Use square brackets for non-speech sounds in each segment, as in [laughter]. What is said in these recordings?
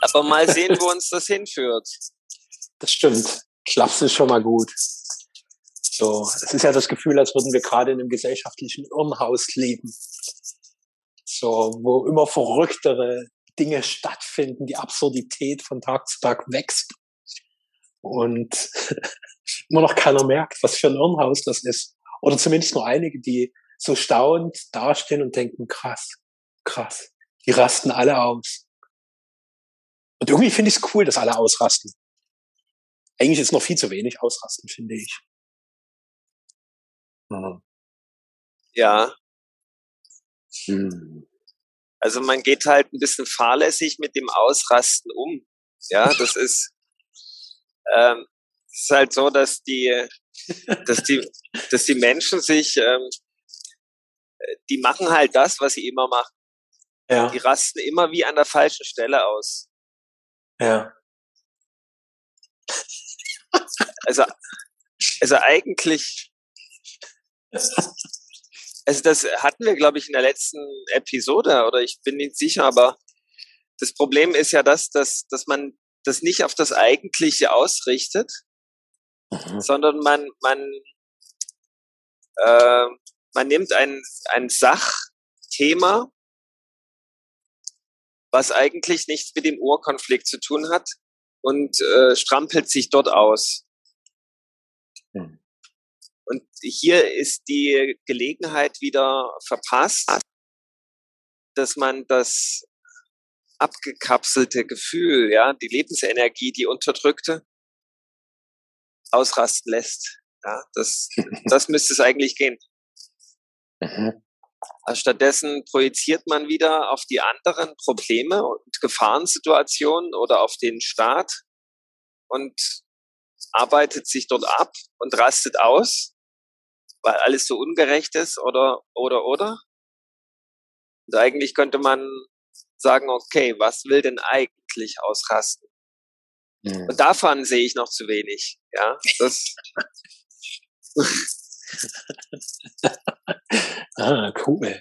Aber mal sehen, wo uns das hinführt. Das stimmt. Schlaps ist schon mal gut. So, es ist ja das Gefühl, als würden wir gerade in einem gesellschaftlichen Irrenhaus leben. So, wo immer verrücktere Dinge stattfinden, die Absurdität von Tag zu Tag wächst. Und [laughs] immer noch keiner merkt, was für ein Irrenhaus das ist. Oder zumindest nur einige, die so staunend dastehen und denken, krass, krass, die rasten alle aus. Und irgendwie finde ich es cool, dass alle ausrasten. Eigentlich ist noch viel zu wenig ausrasten, finde ich. Mhm. Ja. Hm. Also man geht halt ein bisschen fahrlässig mit dem Ausrasten um. Ja, das [laughs] ist, ähm, ist halt so, dass die, dass die, [laughs] dass die Menschen sich, ähm, die machen halt das, was sie immer machen. Ja. Die rasten immer wie an der falschen Stelle aus. Ja. Also, also eigentlich, also das hatten wir, glaube ich, in der letzten Episode, oder ich bin nicht sicher, aber das Problem ist ja das, dass, dass man das nicht auf das Eigentliche ausrichtet, mhm. sondern man, man, äh, man nimmt ein, ein Sachthema, was eigentlich nichts mit dem Urkonflikt zu tun hat und äh, strampelt sich dort aus. Mhm. Und hier ist die Gelegenheit wieder verpasst, dass man das abgekapselte Gefühl, ja, die Lebensenergie, die unterdrückte, ausrasten lässt. Ja, das, [laughs] das müsste es eigentlich gehen. Mhm. Also stattdessen projiziert man wieder auf die anderen Probleme und Gefahrensituationen oder auf den Staat und arbeitet sich dort ab und rastet aus weil alles so ungerecht ist oder, oder, oder. Und eigentlich könnte man sagen, okay, was will denn eigentlich ausrasten? Mhm. Und davon sehe ich noch zu wenig. Ja, das. [laughs] [laughs] [laughs] ah, cool.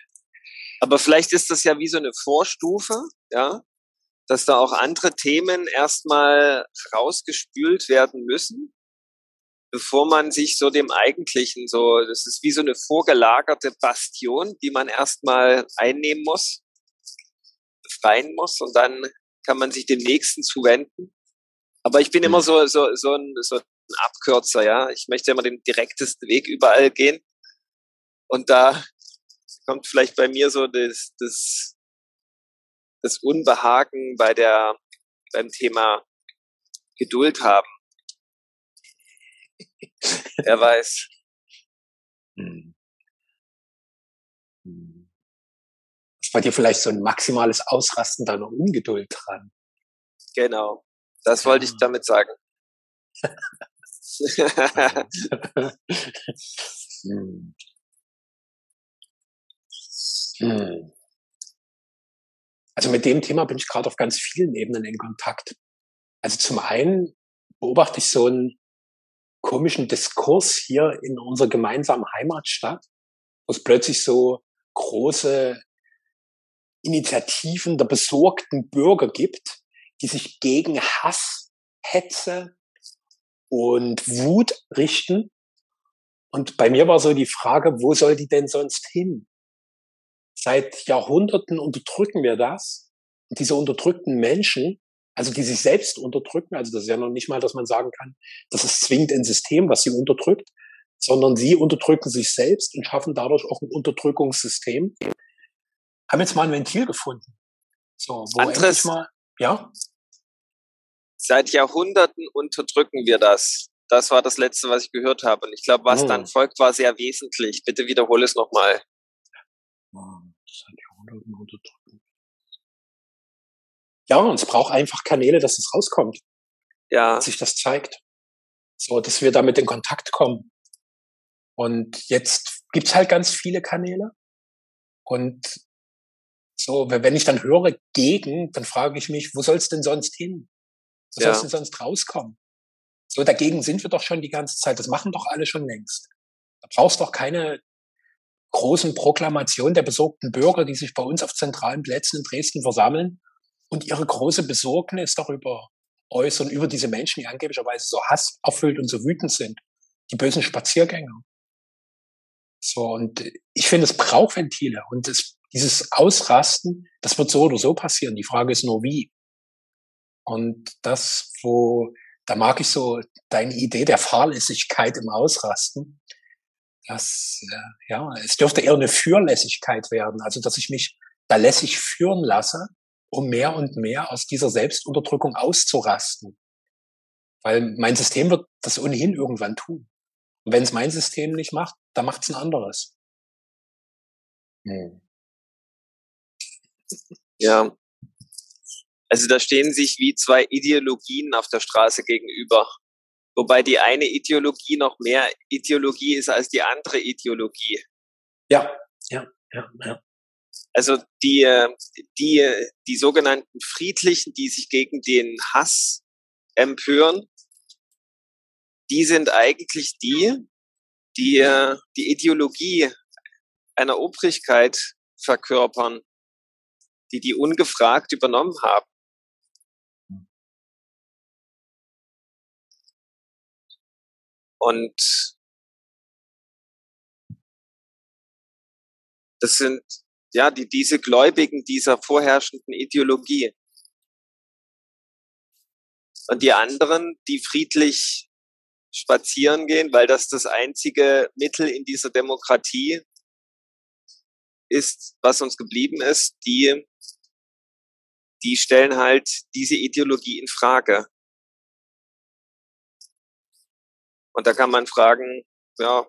Aber vielleicht ist das ja wie so eine Vorstufe, ja, dass da auch andere Themen erstmal rausgespült werden müssen, bevor man sich so dem eigentlichen so, das ist wie so eine vorgelagerte Bastion, die man erstmal einnehmen muss, befreien muss und dann kann man sich dem nächsten zuwenden. Aber ich bin immer mhm. so, so, so ein, so ein Abkürzer, ja. Ich möchte immer den direktesten Weg überall gehen. Und da kommt vielleicht bei mir so das, das, das Unbehagen bei der, beim Thema Geduld haben. [laughs] Wer weiß. Hm. Hm. Ist bei dir vielleicht so ein maximales Ausrasten deiner Ungeduld dran? Genau. Das wollte ich damit sagen. [laughs] hm. Hm. Also mit dem Thema bin ich gerade auf ganz vielen Ebenen in Kontakt. Also zum einen beobachte ich so ein komischen Diskurs hier in unserer gemeinsamen Heimatstadt, wo es plötzlich so große Initiativen der besorgten Bürger gibt, die sich gegen Hass, Hetze und Wut richten. Und bei mir war so die Frage, wo soll die denn sonst hin? Seit Jahrhunderten unterdrücken wir das. Und diese unterdrückten Menschen also die sich selbst unterdrücken. Also das ist ja noch nicht mal, dass man sagen kann, das ist zwingend ein System, was sie unterdrückt, sondern sie unterdrücken sich selbst und schaffen dadurch auch ein Unterdrückungssystem. Haben jetzt mal ein Ventil gefunden. So, wo Andres, mal, ja? Seit Jahrhunderten unterdrücken wir das. Das war das Letzte, was ich gehört habe. Und ich glaube, was hm. dann folgt, war sehr wesentlich. Bitte wiederhole es nochmal. Seit Jahrhunderten unterdrücken ja, und es braucht einfach Kanäle, dass es rauskommt. Ja. Dass sich das zeigt. So, dass wir damit in Kontakt kommen. Und jetzt gibt's halt ganz viele Kanäle. Und so, wenn ich dann höre gegen, dann frage ich mich, wo soll es denn sonst hin? Wo ja. soll denn sonst rauskommen? So, dagegen sind wir doch schon die ganze Zeit. Das machen doch alle schon längst. Da brauchst doch keine großen Proklamationen der besorgten Bürger, die sich bei uns auf zentralen Plätzen in Dresden versammeln und ihre große Besorgnis darüber äußern, über diese Menschen, die angeblicherweise so hasserfüllt und so wütend sind, die bösen Spaziergänger. So, und ich finde, es braucht Ventile und es, dieses Ausrasten, das wird so oder so passieren. Die Frage ist nur wie. Und das, wo, da mag ich so deine Idee der Fahrlässigkeit im Ausrasten. Das, äh, ja, es dürfte eher eine Fürlässigkeit werden. Also, dass ich mich da lässig führen lasse, um mehr und mehr aus dieser Selbstunterdrückung auszurasten. Weil mein System wird das ohnehin irgendwann tun. Und wenn es mein System nicht macht, dann macht es ein anderes. Hm. Ja. Also da stehen sich wie zwei Ideologien auf der Straße gegenüber. Wobei die eine Ideologie noch mehr Ideologie ist als die andere Ideologie. Ja, ja, ja, ja. Also die, die, die sogenannten Friedlichen, die sich gegen den Hass empören, die sind eigentlich die, die die Ideologie einer Obrigkeit verkörpern, die die ungefragt übernommen haben. Und das sind ja, die, diese Gläubigen dieser vorherrschenden Ideologie. Und die anderen, die friedlich spazieren gehen, weil das das einzige Mittel in dieser Demokratie ist, was uns geblieben ist, die, die stellen halt diese Ideologie in Frage. Und da kann man fragen, ja,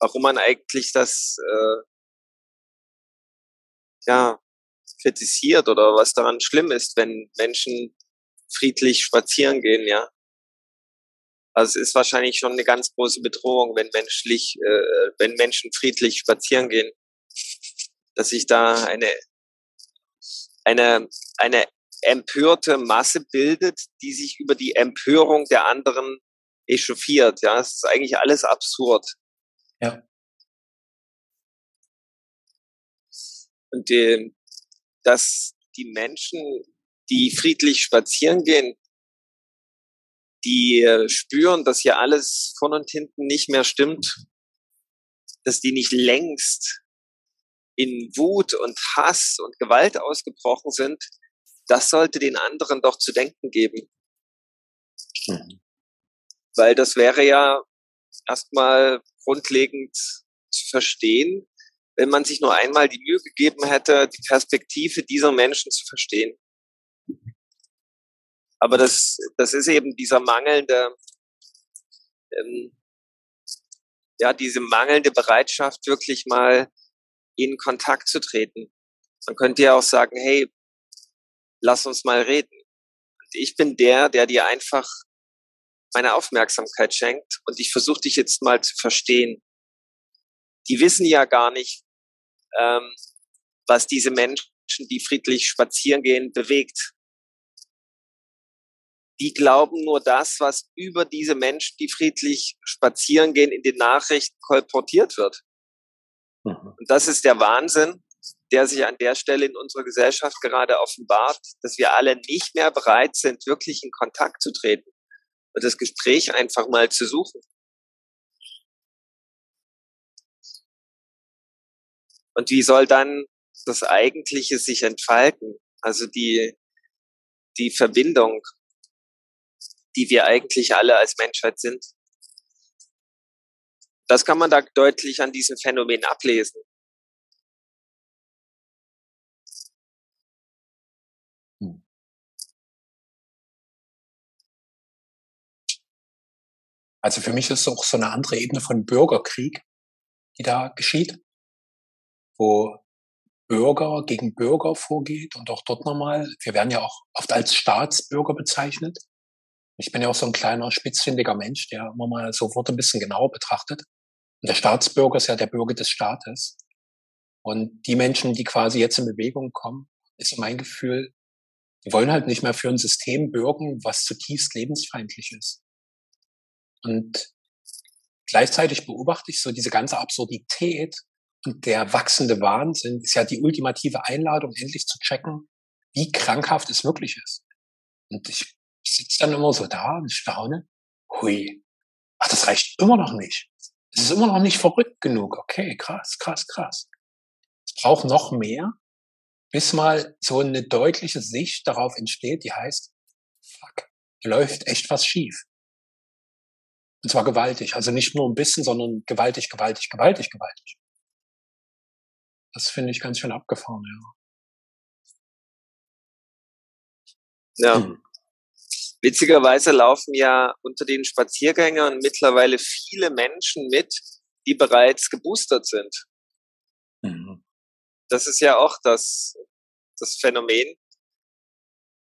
warum man eigentlich das äh, ja kritisiert oder was daran schlimm ist, wenn Menschen friedlich spazieren gehen, ja. Also es ist wahrscheinlich schon eine ganz große Bedrohung, wenn menschlich, äh, wenn Menschen friedlich spazieren gehen, dass sich da eine eine eine empörte Masse bildet, die sich über die Empörung der anderen echauffiert. Ja, es ist eigentlich alles absurd. Ja. Und die, dass die Menschen, die friedlich spazieren gehen, die äh, spüren, dass hier alles von und hinten nicht mehr stimmt, dass die nicht längst in Wut und Hass und Gewalt ausgebrochen sind, das sollte den anderen doch zu denken geben. Mhm. Weil das wäre ja erstmal grundlegend zu verstehen, wenn man sich nur einmal die Mühe gegeben hätte, die Perspektive dieser Menschen zu verstehen. Aber das, das ist eben dieser mangelnde, ähm, ja, diese mangelnde Bereitschaft, wirklich mal in Kontakt zu treten. Man könnte ja auch sagen, hey, lass uns mal reden. Und ich bin der, der dir einfach meine Aufmerksamkeit schenkt und ich versuche dich jetzt mal zu verstehen. Die wissen ja gar nicht, ähm, was diese Menschen, die friedlich spazieren gehen, bewegt. Die glauben nur das, was über diese Menschen, die friedlich spazieren gehen, in den Nachrichten kolportiert wird. Mhm. Und das ist der Wahnsinn, der sich an der Stelle in unserer Gesellschaft gerade offenbart, dass wir alle nicht mehr bereit sind, wirklich in Kontakt zu treten und das Gespräch einfach mal zu suchen. Und wie soll dann das Eigentliche sich entfalten? Also die, die Verbindung, die wir eigentlich alle als Menschheit sind. Das kann man da deutlich an diesem Phänomen ablesen. Also für mich ist es auch so eine andere Ebene von Bürgerkrieg, die da geschieht, wo Bürger gegen Bürger vorgeht und auch dort nochmal, wir werden ja auch oft als Staatsbürger bezeichnet. Ich bin ja auch so ein kleiner, spitzfindiger Mensch, der immer mal so Worte ein bisschen genauer betrachtet. Und der Staatsbürger ist ja der Bürger des Staates. Und die Menschen, die quasi jetzt in Bewegung kommen, ist mein Gefühl, die wollen halt nicht mehr für ein System bürgen, was zutiefst lebensfeindlich ist. Und gleichzeitig beobachte ich so diese ganze Absurdität Und der wachsende Wahnsinn ist ja die ultimative Einladung, endlich zu checken, wie krankhaft es wirklich ist. Und ich sitze dann immer so da und staune, hui, ach, das reicht immer noch nicht. Es ist immer noch nicht verrückt genug. Okay, krass, krass, krass. Es braucht noch mehr, bis mal so eine deutliche Sicht darauf entsteht, die heißt, fuck, läuft echt was schief. Und zwar gewaltig. Also nicht nur ein bisschen, sondern gewaltig, gewaltig, gewaltig, gewaltig. Das finde ich ganz schön abgefahren, ja. Ja. Hm. Witzigerweise laufen ja unter den Spaziergängern mittlerweile viele Menschen mit, die bereits geboostert sind. Mhm. Das ist ja auch das, das Phänomen,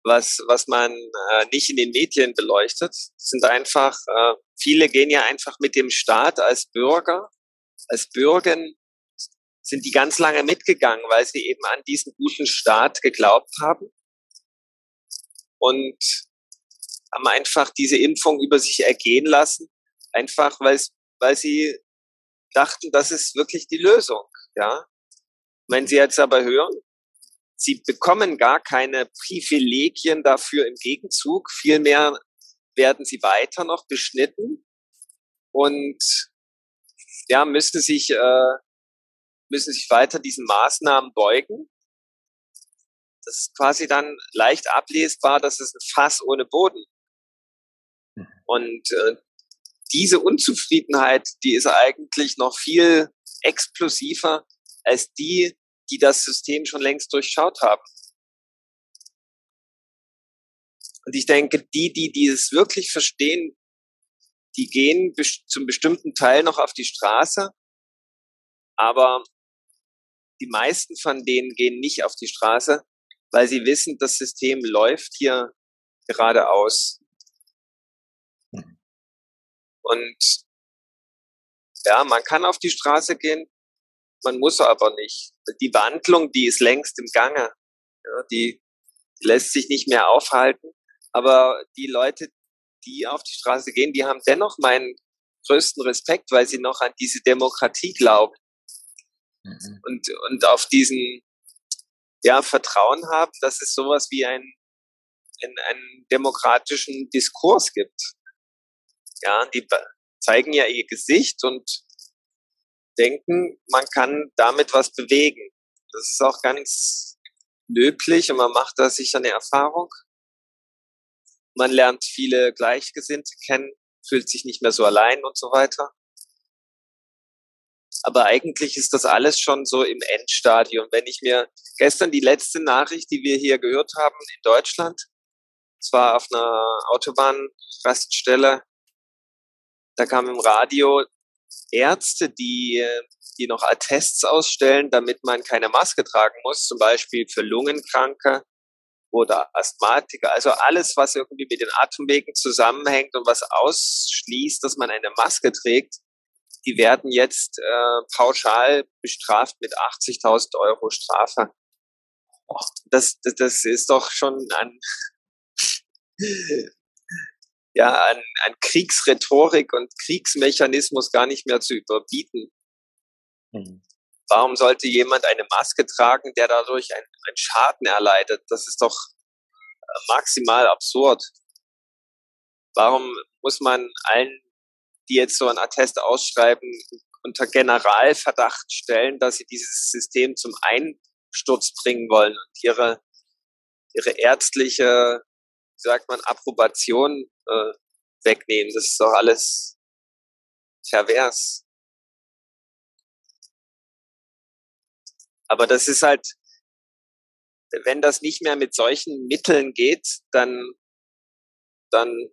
was, was man äh, nicht in den Medien beleuchtet. Sind einfach, äh, viele gehen ja einfach mit dem Staat als Bürger, als Bürgen, sind die ganz lange mitgegangen, weil sie eben an diesen guten Staat geglaubt haben und haben einfach diese Impfung über sich ergehen lassen, einfach weil, weil sie dachten, das ist wirklich die Lösung, ja. Wenn Sie jetzt aber hören, Sie bekommen gar keine Privilegien dafür im Gegenzug. Vielmehr werden sie weiter noch beschnitten und ja, müssen sich, äh, müssen sich weiter diesen Maßnahmen beugen. Das ist quasi dann leicht ablesbar, das ist ein Fass ohne Boden. Mhm. Und äh, diese Unzufriedenheit, die ist eigentlich noch viel explosiver als die, die das System schon längst durchschaut haben. Und ich denke, die, die, die es wirklich verstehen, die gehen zum bestimmten Teil noch auf die Straße, aber die meisten von denen gehen nicht auf die Straße, weil sie wissen, das System läuft hier geradeaus. Mhm. Und ja, man kann auf die Straße gehen, man muss aber nicht. Die Wandlung, die ist längst im Gange. Ja, die, die lässt sich nicht mehr aufhalten. Aber die Leute, die auf die Straße gehen, die haben dennoch meinen größten Respekt, weil sie noch an diese Demokratie glauben. Mhm. Und, und auf diesen ja, Vertrauen haben, dass es sowas wie ein, ein, einen demokratischen Diskurs gibt. Ja, die zeigen ja ihr Gesicht und denken, man kann damit was bewegen. Das ist auch ganz löblich und man macht da sicher eine Erfahrung. Man lernt viele Gleichgesinnte kennen, fühlt sich nicht mehr so allein und so weiter. Aber eigentlich ist das alles schon so im Endstadium. Wenn ich mir gestern die letzte Nachricht, die wir hier gehört haben in Deutschland, zwar auf einer Autobahnraststelle, da kam im Radio, Ärzte, die, die noch Attests ausstellen, damit man keine Maske tragen muss, zum Beispiel für Lungenkranke oder Asthmatiker. Also alles, was irgendwie mit den Atemwegen zusammenhängt und was ausschließt, dass man eine Maske trägt, die werden jetzt äh, pauschal bestraft mit 80.000 Euro Strafe. Das, das, das ist doch schon ein ja, an, an Kriegsrhetorik und Kriegsmechanismus gar nicht mehr zu überbieten. Mhm. Warum sollte jemand eine Maske tragen, der dadurch einen, einen Schaden erleidet? Das ist doch äh, maximal absurd. Warum muss man allen, die jetzt so ein Attest ausschreiben, unter Generalverdacht stellen, dass sie dieses System zum Einsturz bringen wollen und ihre, ihre ärztliche wie sagt man, Approbation äh, wegnehmen. Das ist doch alles pervers. Aber das ist halt, wenn das nicht mehr mit solchen Mitteln geht, dann, dann,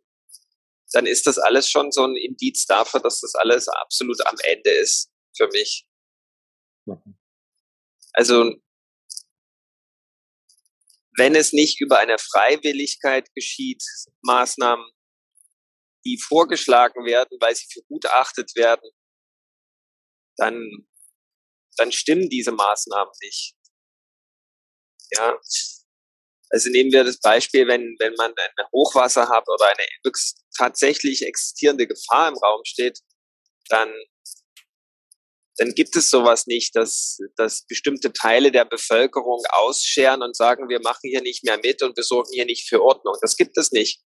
dann ist das alles schon so ein Indiz dafür, dass das alles absolut am Ende ist für mich. Mhm. Also wenn es nicht über eine Freiwilligkeit geschieht, Maßnahmen, die vorgeschlagen werden, weil sie für gut erachtet werden, dann, dann stimmen diese Maßnahmen nicht. Ja. Also nehmen wir das Beispiel, wenn, wenn man ein Hochwasser hat oder eine tatsächlich existierende Gefahr im Raum steht, dann, dann gibt es sowas nicht, dass, dass bestimmte Teile der Bevölkerung ausscheren und sagen, wir machen hier nicht mehr mit und wir sorgen hier nicht für Ordnung. Das gibt es nicht.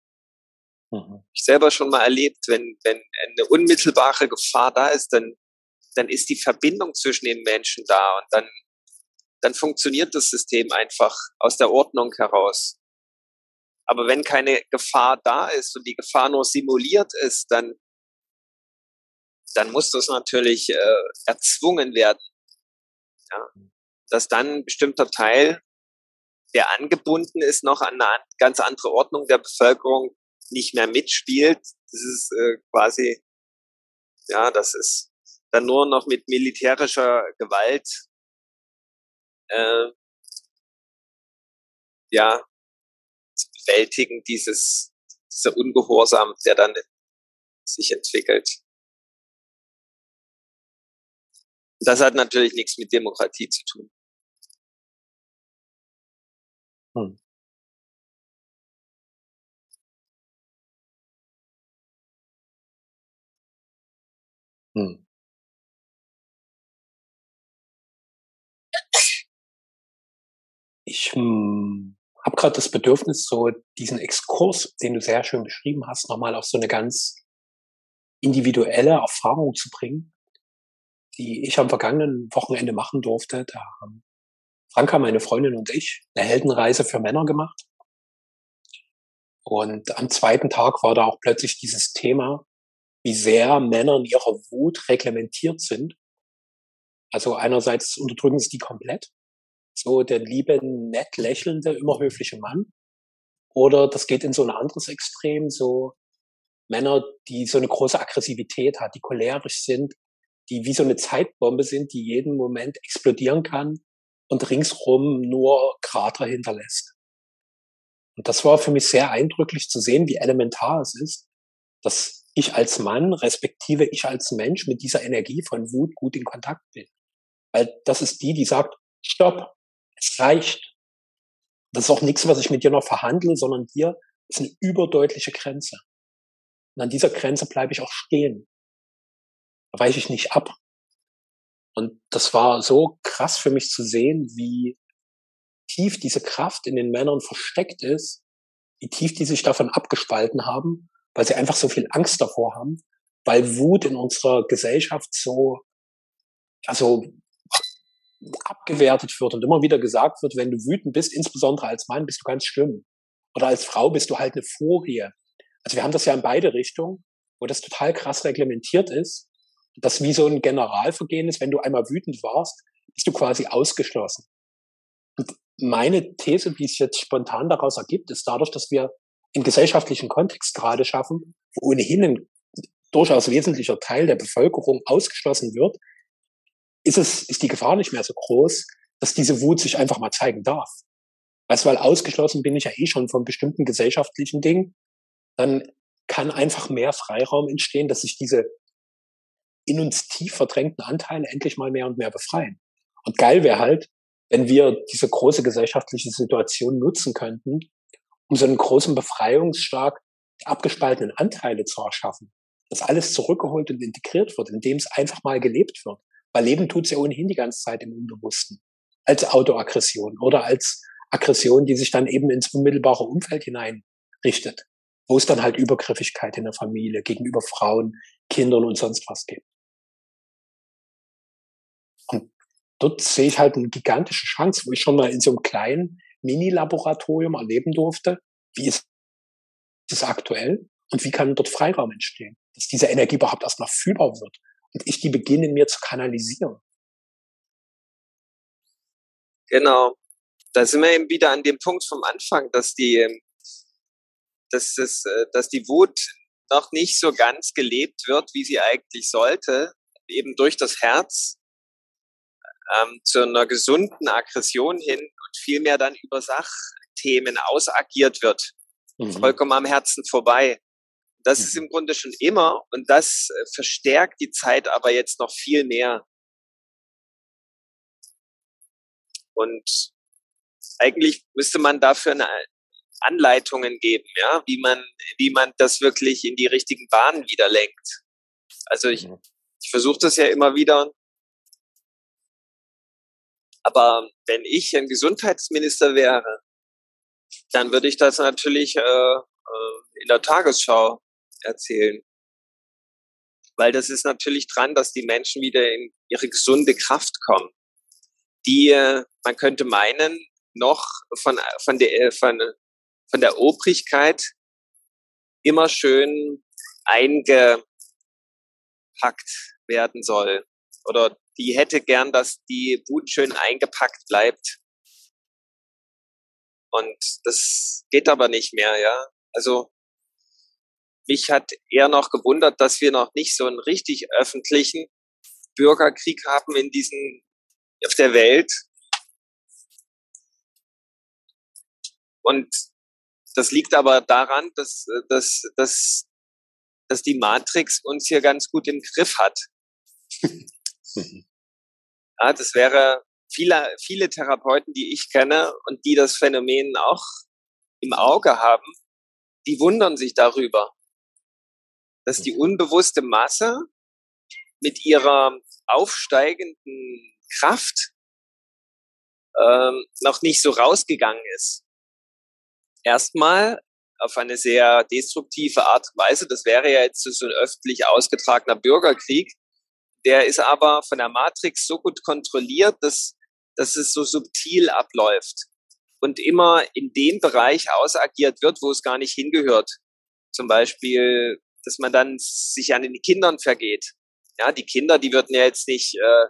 Mhm. Ich selber schon mal erlebt, wenn, wenn eine unmittelbare Gefahr da ist, dann, dann ist die Verbindung zwischen den Menschen da und dann, dann funktioniert das System einfach aus der Ordnung heraus. Aber wenn keine Gefahr da ist und die Gefahr nur simuliert ist, dann, dann muss das natürlich äh, erzwungen werden. Ja? Dass dann ein bestimmter Teil, der angebunden ist, noch an eine ganz andere Ordnung der Bevölkerung nicht mehr mitspielt. Das ist äh, quasi, ja, das ist dann nur noch mit militärischer Gewalt äh, ja, zu bewältigen, dieses, dieser Ungehorsam, der dann sich entwickelt. Das hat natürlich nichts mit Demokratie zu tun. Hm. Hm. Ich hm, habe gerade das Bedürfnis, so diesen Exkurs, den du sehr schön beschrieben hast, nochmal auf so eine ganz individuelle Erfahrung zu bringen die ich am vergangenen Wochenende machen durfte. Da haben Franka, meine Freundin und ich eine Heldenreise für Männer gemacht. Und am zweiten Tag war da auch plötzlich dieses Thema, wie sehr Männer in ihrer Wut reglementiert sind. Also einerseits unterdrücken sie die komplett. So der liebe, nett lächelnde, immer höfliche Mann. Oder das geht in so ein anderes Extrem, so Männer, die so eine große Aggressivität hat, die cholerisch sind, die wie so eine Zeitbombe sind, die jeden Moment explodieren kann und ringsrum nur Krater hinterlässt. Und das war für mich sehr eindrücklich zu sehen, wie elementar es ist, dass ich als Mann, respektive ich als Mensch mit dieser Energie von Wut gut in Kontakt bin. Weil das ist die, die sagt, stopp, es reicht. Das ist auch nichts, was ich mit dir noch verhandle, sondern hier ist eine überdeutliche Grenze. Und an dieser Grenze bleibe ich auch stehen weiche ich nicht ab. Und das war so krass für mich zu sehen, wie tief diese Kraft in den Männern versteckt ist, wie tief die sich davon abgespalten haben, weil sie einfach so viel Angst davor haben, weil Wut in unserer Gesellschaft so, also abgewertet wird und immer wieder gesagt wird, wenn du wütend bist, insbesondere als Mann, bist du ganz schlimm. Oder als Frau bist du halt eine Furie. Also wir haben das ja in beide Richtungen, wo das total krass reglementiert ist das wie so ein Generalvergehen ist, wenn du einmal wütend warst, bist du quasi ausgeschlossen. Und meine These, wie es jetzt spontan daraus ergibt, ist dadurch, dass wir im gesellschaftlichen Kontext gerade schaffen, wo ohnehin ein durchaus wesentlicher Teil der Bevölkerung ausgeschlossen wird, ist es, ist die Gefahr nicht mehr so groß, dass diese Wut sich einfach mal zeigen darf. Weißt du, weil ausgeschlossen bin ich ja eh schon von bestimmten gesellschaftlichen Dingen, dann kann einfach mehr Freiraum entstehen, dass sich diese in uns tief verdrängten Anteile endlich mal mehr und mehr befreien. Und geil wäre halt, wenn wir diese große gesellschaftliche Situation nutzen könnten, um so einen großen Befreiungsschlag der abgespaltenen Anteile zu erschaffen. Dass alles zurückgeholt und integriert wird, indem es einfach mal gelebt wird. Weil Leben tut es ja ohnehin die ganze Zeit im Unbewussten. Als Autoaggression oder als Aggression, die sich dann eben ins unmittelbare Umfeld hineinrichtet. Wo es dann halt Übergriffigkeit in der Familie gegenüber Frauen, Kindern und sonst was gibt. Und dort sehe ich halt eine gigantische Chance, wo ich schon mal in so einem kleinen Mini-Laboratorium erleben durfte, wie ist es aktuell? Und wie kann dort Freiraum entstehen, dass diese Energie überhaupt erst mal fühlbar wird. Und ich die beginne in mir zu kanalisieren. Genau. Da sind wir eben wieder an dem Punkt vom Anfang, dass die, dass, das, äh, dass die Wut noch nicht so ganz gelebt wird, wie sie eigentlich sollte, eben durch das Herz ähm, zu einer gesunden Aggression hin vielmehr dann über Sachthemen ausagiert wird. Mhm. Vollkommen am Herzen vorbei. Das mhm. ist im Grunde schon immer und das äh, verstärkt die Zeit aber jetzt noch viel mehr. Und eigentlich müsste man dafür eine Anleitungen geben, ja, wie man, wie man das wirklich in die richtigen Bahnen wieder lenkt. Also ich, mhm. ich versuche das ja immer wieder Aber wenn ich ein Gesundheitsminister wäre, dann würde ich das natürlich äh, äh, in der Tagesschau erzählen. Weil das ist natürlich dran, dass die Menschen wieder in ihre gesunde Kraft kommen. Die, äh, man könnte meinen, noch von, von, der, von, von der Obrigkeit immer schön eingepackt werden soll. Oder die hätte gern, dass die Wut schön eingepackt bleibt. Und das geht aber nicht mehr, ja. Also mich hat eher noch gewundert, dass wir noch nicht so einen richtig öffentlichen Bürgerkrieg haben in diesen auf der Welt. Und das liegt aber daran, dass, dass, dass, dass die Matrix uns hier ganz gut im Griff hat. [laughs] ja, das wäre viele, viele Therapeuten, die ich kenne und die das Phänomen auch im Auge haben, die wundern sich darüber, dass die unbewusste Masse mit ihrer aufsteigenden Kraft ähm, noch nicht so rausgegangen ist. Erstmal auf eine sehr destruktive Art und Weise. Das wäre ja jetzt so ein öffentlich ausgetragener Bürgerkrieg. Der ist aber von der Matrix so gut kontrolliert, dass, dass es so subtil abläuft und immer in dem Bereich ausagiert wird, wo es gar nicht hingehört. Zum Beispiel, dass man dann sich an den Kindern vergeht. Ja, die Kinder, die würden ja jetzt nicht, äh,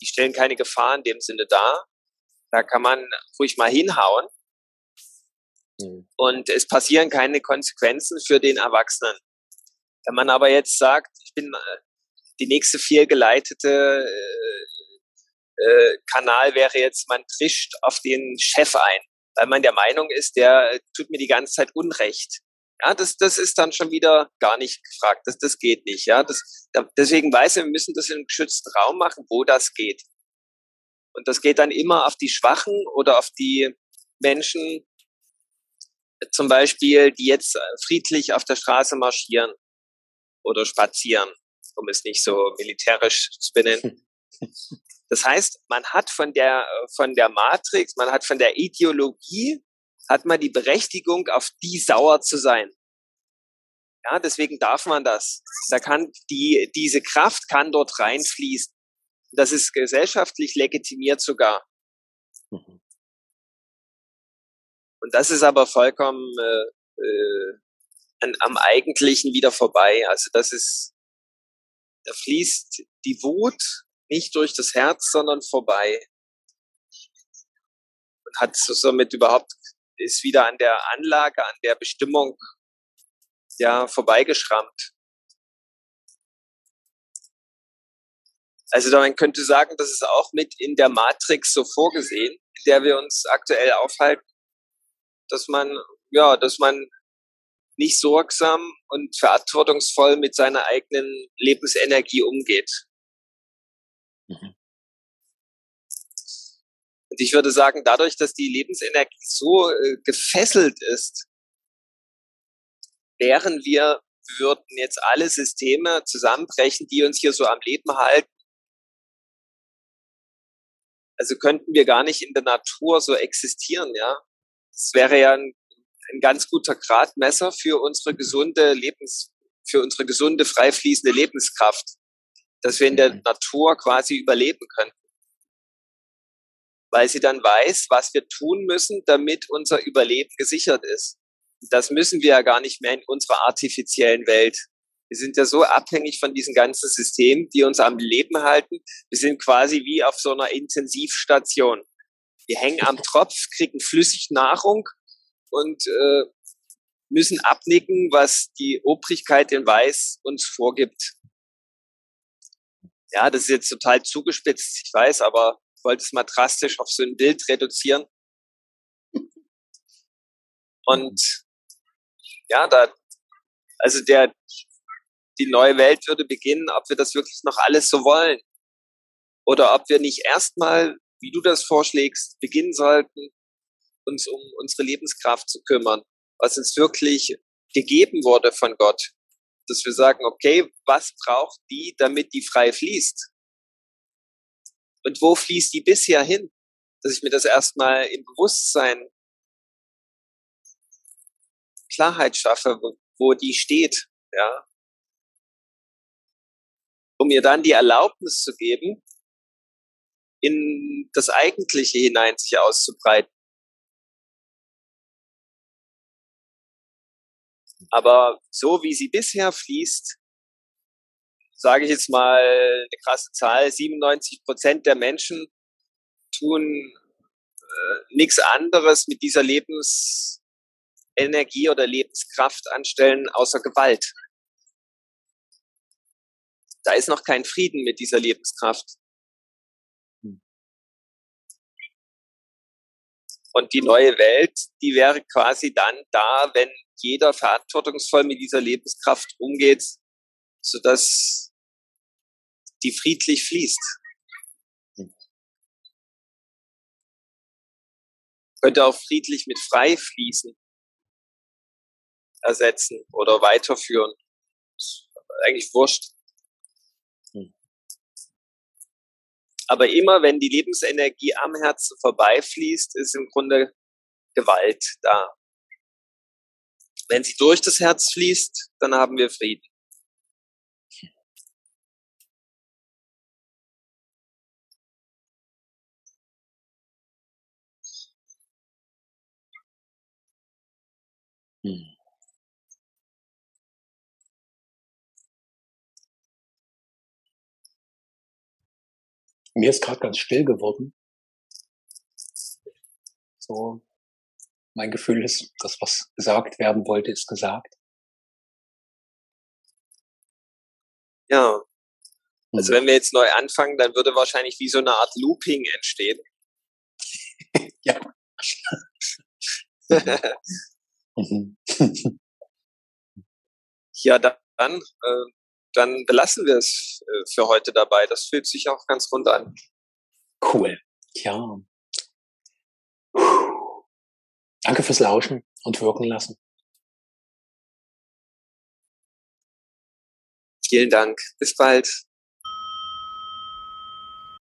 die stellen keine Gefahr in dem Sinne dar. Da kann man ruhig mal hinhauen. Mhm. Und es passieren keine Konsequenzen für den Erwachsenen. Wenn man aber jetzt sagt, ich bin äh, die nächste fehlgeleitete äh, äh, Kanal wäre jetzt, man trischt auf den Chef ein, weil man der Meinung ist, der tut mir die ganze Zeit Unrecht. Ja, das, das ist dann schon wieder gar nicht gefragt. Das, das geht nicht. Ja, das, deswegen weiß ich, wir müssen das in einem geschützten Raum machen, wo das geht. Und das geht dann immer auf die Schwachen oder auf die Menschen, zum Beispiel, die jetzt friedlich auf der Straße marschieren oder spazieren, um es nicht so militärisch zu benennen. [laughs] Das heißt, man hat von der, von der Matrix, man hat von der Ideologie, hat man die Berechtigung, auf die sauer zu sein. Ja, deswegen darf man das. Da kann die, diese Kraft kann dort reinfließen. Das ist gesellschaftlich legitimiert sogar. Mhm. Und das ist aber vollkommen äh, äh, an, am Eigentlichen wieder vorbei. Also das ist, da fließt die Wut nicht durch das Herz, sondern vorbei. Und hat somit überhaupt, ist wieder an der Anlage, an der Bestimmung ja vorbeigeschrammt. Also man könnte sagen, das ist auch mit in der Matrix so vorgesehen, in der wir uns aktuell aufhalten, dass man, ja, dass man nicht sorgsam und verantwortungsvoll mit seiner eigenen Lebensenergie umgeht. Mhm. Und ich würde sagen, dadurch, dass die Lebensenergie so äh, gefesselt ist, wären wir, würden jetzt alle Systeme zusammenbrechen, die uns hier so am Leben halten. Also könnten wir gar nicht in der Natur so existieren, ja. Das wäre ja ein, ein ganz guter Gradmesser für unsere gesunde Lebens, für unsere gesunde, frei fließende Lebenskraft dass wir in der mhm. Natur quasi überleben könnten. Weil sie dann weiß, was wir tun müssen, damit unser Überleben gesichert ist. Das müssen wir ja gar nicht mehr in unserer artifiziellen Welt. Wir sind ja so abhängig von diesen ganzen Systemen, die uns am Leben halten. Wir sind quasi wie auf so einer Intensivstation. Wir hängen am Tropf, kriegen flüssig Nahrung und äh, müssen abnicken, was die Obrigkeit in Weiß uns vorgibt. Ja, das ist jetzt total zugespitzt, ich weiß, aber ich wollte es mal drastisch auf so ein Bild reduzieren. Und ja, da, also der, die neue Welt würde beginnen, ob wir das wirklich noch alles so wollen. Oder ob wir nicht erstmal, wie du das vorschlägst, beginnen sollten, uns um unsere Lebenskraft zu kümmern, was uns wirklich gegeben wurde von Gott dass wir sagen, okay, was braucht die, damit die frei fließt? Und wo fließt die bisher hin? dass ich mir das erstmal im Bewusstsein Klarheit schaffe, wo, die steht, ja. Um mir dann die Erlaubnis zu geben, in das Eigentliche hinein sich auszubreiten. Aber so wie sie bisher fließt, sage ich jetzt mal eine krasse Zahl, 97 Prozent der Menschen tun äh, nichts anderes mit dieser Lebensenergie oder Lebenskraft anstellen, außer Gewalt. Da ist noch kein Frieden mit dieser Lebenskraft. Und die neue Welt, die wäre quasi dann da, wenn jeder verantwortungsvoll mit dieser Lebenskraft umgeht, sodass die friedlich fließt. Könnte auch friedlich mit frei fließen ersetzen oder weiterführen. Ist eigentlich wurscht. Aber immer wenn die Lebensenergie am Herzen vorbeifließt, ist im Grunde Gewalt da. Wenn sie durch das Herz fließt, dann haben wir Frieden. Hm. Mir ist gerade ganz still geworden. So, mein Gefühl ist, das, was gesagt werden wollte, ist gesagt. Ja. Also hm. wenn wir jetzt neu anfangen, dann würde wahrscheinlich wie so eine Art Looping entstehen. [laughs] ja. [laughs] Mhm. [laughs] ja, dann, äh, dann belassen wir es äh, für heute dabei. Das fühlt sich auch ganz rund an. Cool. Ja. Danke fürs Lauschen und wirken lassen. Vielen Dank. Bis bald.